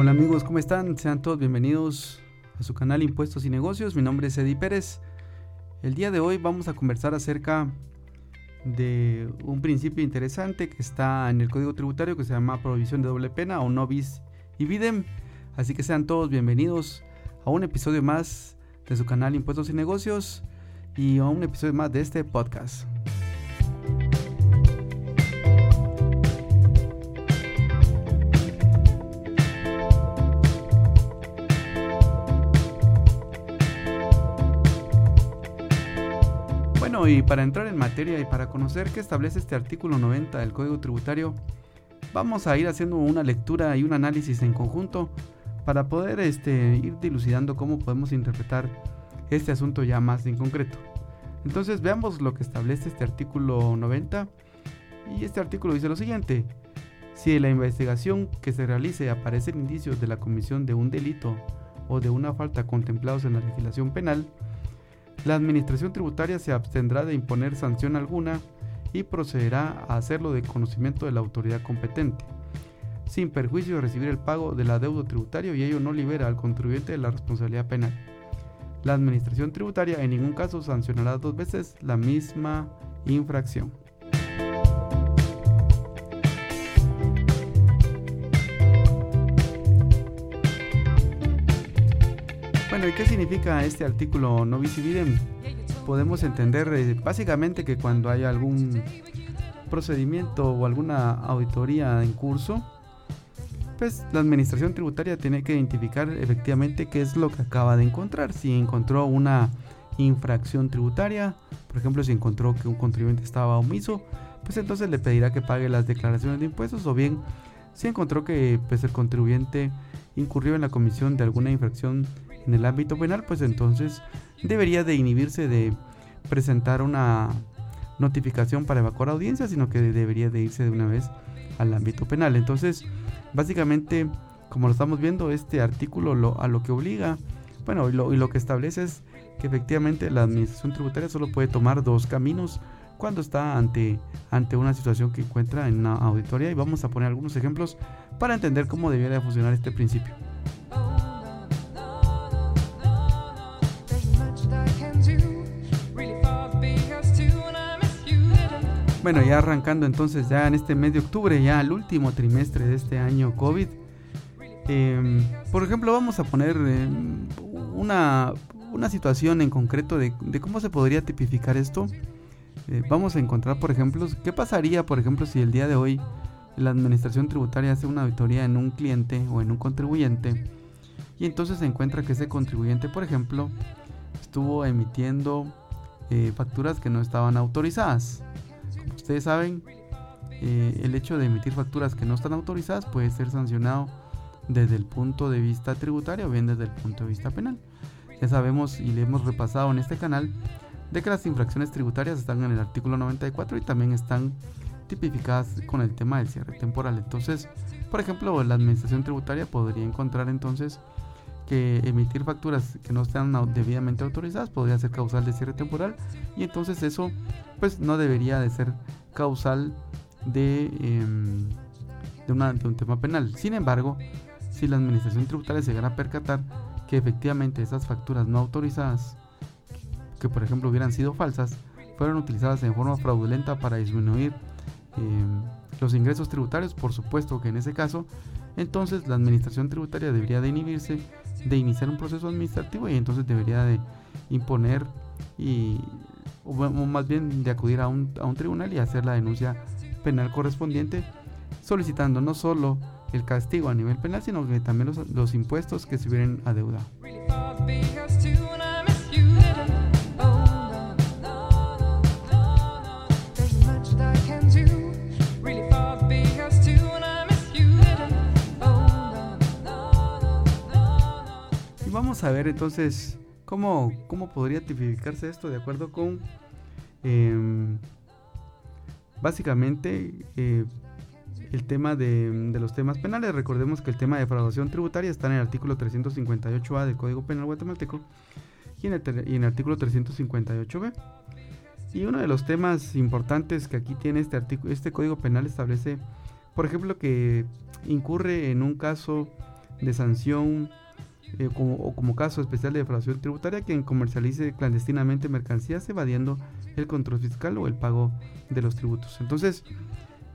Hola amigos, ¿cómo están? Sean todos bienvenidos a su canal Impuestos y Negocios. Mi nombre es Eddie Pérez. El día de hoy vamos a conversar acerca de un principio interesante que está en el Código Tributario que se llama provisión de doble pena o nobis y videm. Así que sean todos bienvenidos a un episodio más de su canal Impuestos y Negocios y a un episodio más de este podcast. Y para entrar en materia y para conocer qué establece este artículo 90 del Código Tributario, vamos a ir haciendo una lectura y un análisis en conjunto para poder este, ir dilucidando cómo podemos interpretar este asunto ya más en concreto. Entonces veamos lo que establece este artículo 90 y este artículo dice lo siguiente. Si en la investigación que se realice aparecen indicios de la comisión de un delito o de una falta contemplados en la legislación penal, la Administración Tributaria se abstendrá de imponer sanción alguna y procederá a hacerlo de conocimiento de la autoridad competente, sin perjuicio de recibir el pago del adeudo tributario y ello no libera al contribuyente de la responsabilidad penal. La Administración Tributaria en ningún caso sancionará dos veces la misma infracción. Bueno, ¿y qué significa este artículo no videm? Podemos entender eh, básicamente que cuando hay algún procedimiento o alguna auditoría en curso, pues la administración tributaria tiene que identificar efectivamente qué es lo que acaba de encontrar. Si encontró una infracción tributaria, por ejemplo, si encontró que un contribuyente estaba omiso, pues entonces le pedirá que pague las declaraciones de impuestos o bien si encontró que pues, el contribuyente incurrió en la comisión de alguna infracción en el ámbito penal, pues entonces debería de inhibirse de presentar una notificación para evacuar audiencia, sino que debería de irse de una vez al ámbito penal. Entonces, Básicamente, como lo estamos viendo, este artículo a lo que obliga, bueno, y lo, y lo que establece es que efectivamente la administración tributaria solo puede tomar dos caminos cuando está ante, ante una situación que encuentra en una auditoría y vamos a poner algunos ejemplos para entender cómo debería funcionar este principio. Bueno, ya arrancando entonces ya en este mes de octubre, ya el último trimestre de este año COVID. Em, por ejemplo, vamos a poner em, una, situación en concreto de, cómo se podría tipificar esto. Eh, vamos a encontrar, por ejemplo, qué pasaría, por ejemplo, si el día de hoy la administración tributaria hace una auditoría en un cliente o en un contribuyente y entonces se encuentra que ese contribuyente, por ejemplo, estuvo emitiendo eh, facturas que no estaban autorizadas ustedes saben, eh, el hecho de emitir facturas que no están autorizadas puede ser sancionado desde el punto de vista tributario o bien desde el punto de vista penal. Ya sabemos y le hemos repasado en este canal de que las infracciones tributarias están en el artículo 94 y también están tipificadas con el tema del cierre temporal. Entonces, por ejemplo, la administración tributaria podría encontrar entonces que emitir facturas que no están debidamente autorizadas podría ser causal de cierre temporal y entonces eso pues no debería de ser causal de, em, de, un tema penal. Sin embargo, si la administración tributaria se llegara a percatar que efectivamente esas facturas no autorizadas, que por ejemplo hubieran sido falsas, fueron utilizadas en forma fraudulenta para disminuir em, los ingresos tributarios, por supuesto que en ese caso, entonces la administración tributaria debería de inhibirse de iniciar un proceso administrativo y entonces debería de imponer y o más bien de acudir a un, a un tribunal y hacer la denuncia penal correspondiente solicitando no solo el castigo a nivel penal sino que también los, los impuestos que se hubieran adeudado. Vamos a ver entonces cómo, cómo podría tipificarse esto de acuerdo con em, básicamente eh, el tema de, los temas penales. Recordemos que el tema de defraudación tributaria está en el artículo 358A del Código Penal Guatemalteco y en el, y en el artículo 358B. Y uno de los temas importantes que aquí tiene este, artículo, este Código Penal establece, por ejemplo, que incurre en un caso de sanción eh, o como caso especial de defraudación tributaria quien comercialice clandestinamente mercancías evadiendo el control fiscal o el pago de los tributos. Entonces,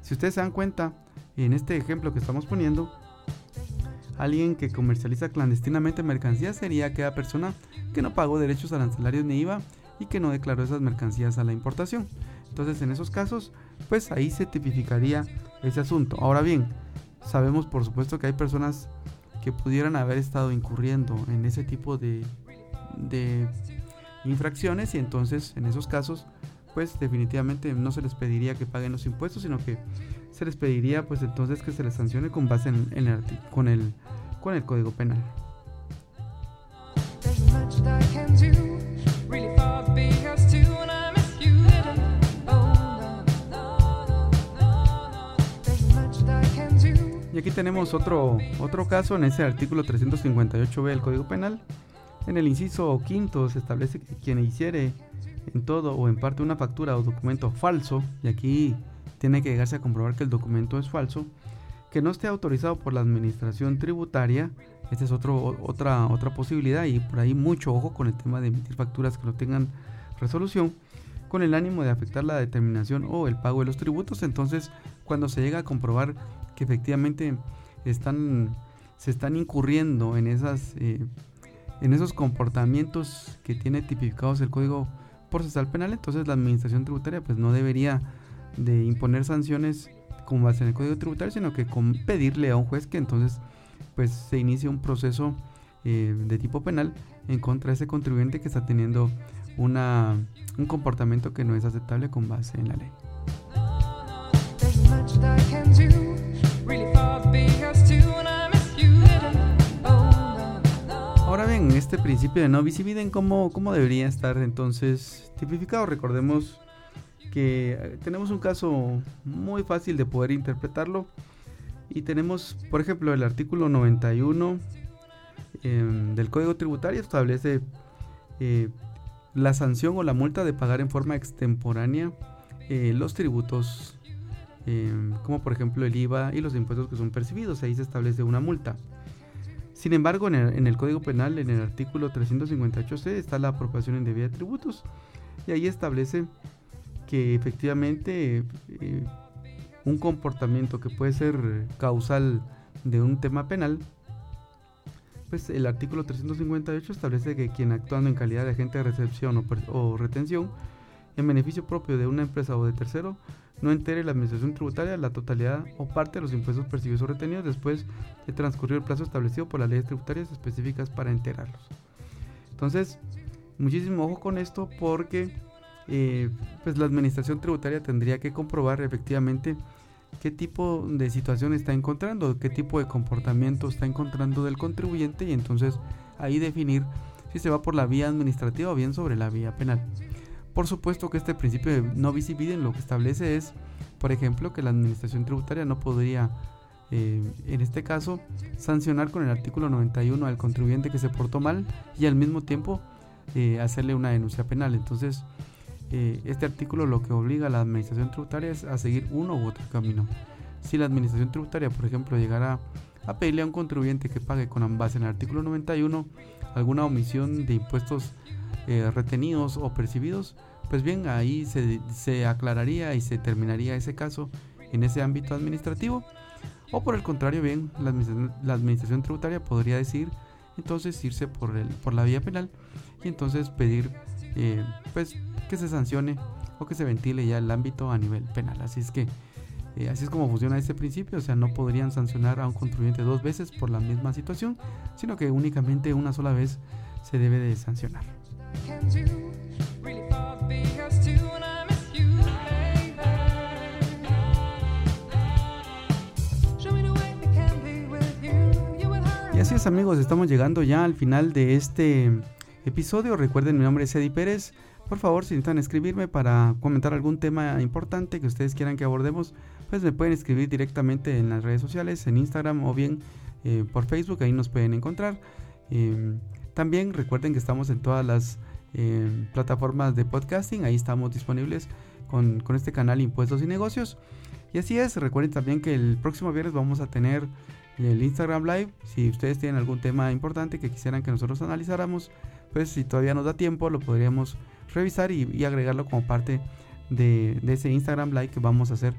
si ustedes se dan cuenta, en este ejemplo que estamos poniendo, alguien que comercializa clandestinamente mercancías sería aquella persona que no pagó derechos arancelarios ni IVA y que no declaró esas mercancías a la importación. Entonces, en esos casos, pues ahí se tipificaría ese asunto. Ahora bien, sabemos por supuesto que hay personas que pudieran haber estado incurriendo en ese tipo de, de infracciones y entonces en esos casos pues definitivamente no se les pediría que paguen los impuestos sino que se les pediría pues entonces que se les sancione con base en, el, con, el, con el código penal. Y aquí tenemos otro, otro caso en ese artículo 358b del Código Penal. En el inciso quinto se establece que quien hiciere en todo o en parte una factura o documento falso, y aquí tiene que llegarse a comprobar que el documento es falso, que no esté autorizado por la administración tributaria, esta es otro, otra, otra posibilidad y por ahí mucho ojo con el tema de emitir facturas que no tengan resolución, con el ánimo de afectar la determinación o el pago de los tributos, entonces cuando se llega a comprobar que efectivamente están, se están incurriendo en, esas, eh, en esos comportamientos que tiene tipificados el Código Procesal Penal, entonces la Administración Tributaria pues no debería de imponer sanciones como base en el Código Tributario, sino que con pedirle a un juez que entonces pues se inicie un proceso eh, de tipo penal en contra de ese contribuyente que está teniendo una, un comportamiento que no es aceptable con base en la ley. Ahora bien, este principio de no visibilidad, ¿cómo, ¿cómo debería estar entonces tipificado? Recordemos que eh, tenemos un caso muy fácil de poder interpretarlo y tenemos, por ejemplo, el artículo 91 em, del Código Tributario establece eh, la sanción o la multa de pagar en forma extemporánea eh, los tributos Em, como por ejemplo el IVA y los impuestos que son percibidos, ahí se establece una multa. Sin embargo, en el, Código Penal, en el artículo 358c, está la apropiación indebida de tributos y ahí establece que efectivamente eh, un comportamiento que puede ser causal de un tema penal, pues el artículo 358 establece que quien actuando en calidad de agente de recepción o, o retención en beneficio propio de una empresa o de tercero no entere la administración tributaria la totalidad o parte de los impuestos percibidos o retenidos después de transcurrir el plazo establecido por las leyes tributarias específicas para enterarlos. Entonces, muchísimo ojo con esto porque eh, pues la administración tributaria tendría que comprobar efectivamente qué tipo de situación está encontrando, qué tipo de comportamiento está encontrando del contribuyente y entonces ahí definir si se va por la vía administrativa o bien sobre la vía penal. Por supuesto que este principio de no visibilidad lo que establece es, por ejemplo, que la administración tributaria no podría, eh, en este caso, sancionar con el artículo 91 al contribuyente que se portó mal y al mismo tiempo eh, hacerle una denuncia penal. Entonces, eh, este artículo lo que obliga a la administración tributaria es a seguir uno u otro camino. Si la administración tributaria, por ejemplo, llegara a pedirle a un contribuyente que pague con base en el artículo 91 alguna omisión de impuestos eh, retenidos o percibidos, pues bien, ahí se, aclararía y se terminaría ese caso en ese ámbito administrativo. O por el contrario, bien, la administración, tributaria podría decir entonces irse por, el, por la vía penal y entonces pedir eh, pues que se sancione o que se ventile ya el ámbito a nivel penal. Así es que eh, así es como funciona este principio, o sea, no podrían sancionar a un contribuyente dos veces por la misma situación, sino que únicamente una sola vez se debe de sancionar. Y así es amigos, estamos llegando ya al final de este episodio. Recuerden, mi nombre es Eddie Pérez. Por favor, si necesitan escribirme para comentar algún tema importante que ustedes quieran que abordemos, pues me pueden escribir directamente en las redes sociales, en Instagram o bien eh, por Facebook, ahí nos pueden encontrar. Em, también recuerden que estamos en todas las eh, plataformas de podcasting, ahí estamos disponibles con, este canal Impuestos y Negocios. Y así es, recuerden también que el próximo viernes vamos a tener el Instagram Live. Si ustedes tienen algún tema importante que quisieran que nosotros analizáramos, pues si todavía nos da tiempo, lo podríamos revisar y, agregarlo como parte de, ese Instagram Live que vamos a hacer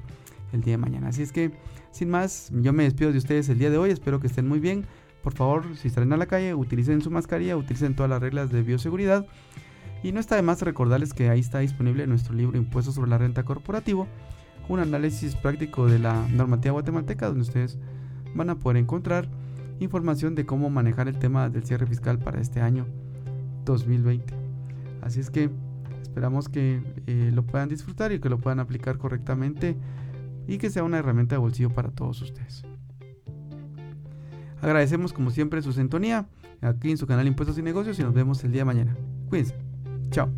el día de mañana. Así es que, sin más, yo me despido de ustedes el día de hoy. Espero que estén muy bien. Por favor, si salen a la calle, utilicen su mascarilla, utilicen todas las reglas de bioseguridad. Y no está de más recordarles que ahí está disponible nuestro libro Impuestos sobre la Renta Corporativo, un análisis práctico de la normativa guatemalteca donde ustedes van a poder encontrar información de cómo manejar el tema del cierre fiscal para este año 2020. Así es que esperamos que eh, lo puedan disfrutar y que lo puedan aplicar correctamente y que sea una herramienta de bolsillo para todos ustedes. Agradecemos como siempre su sintonía aquí en su canal Impuestos y Negocios y nos vemos el día de mañana. Cuídense. Chao.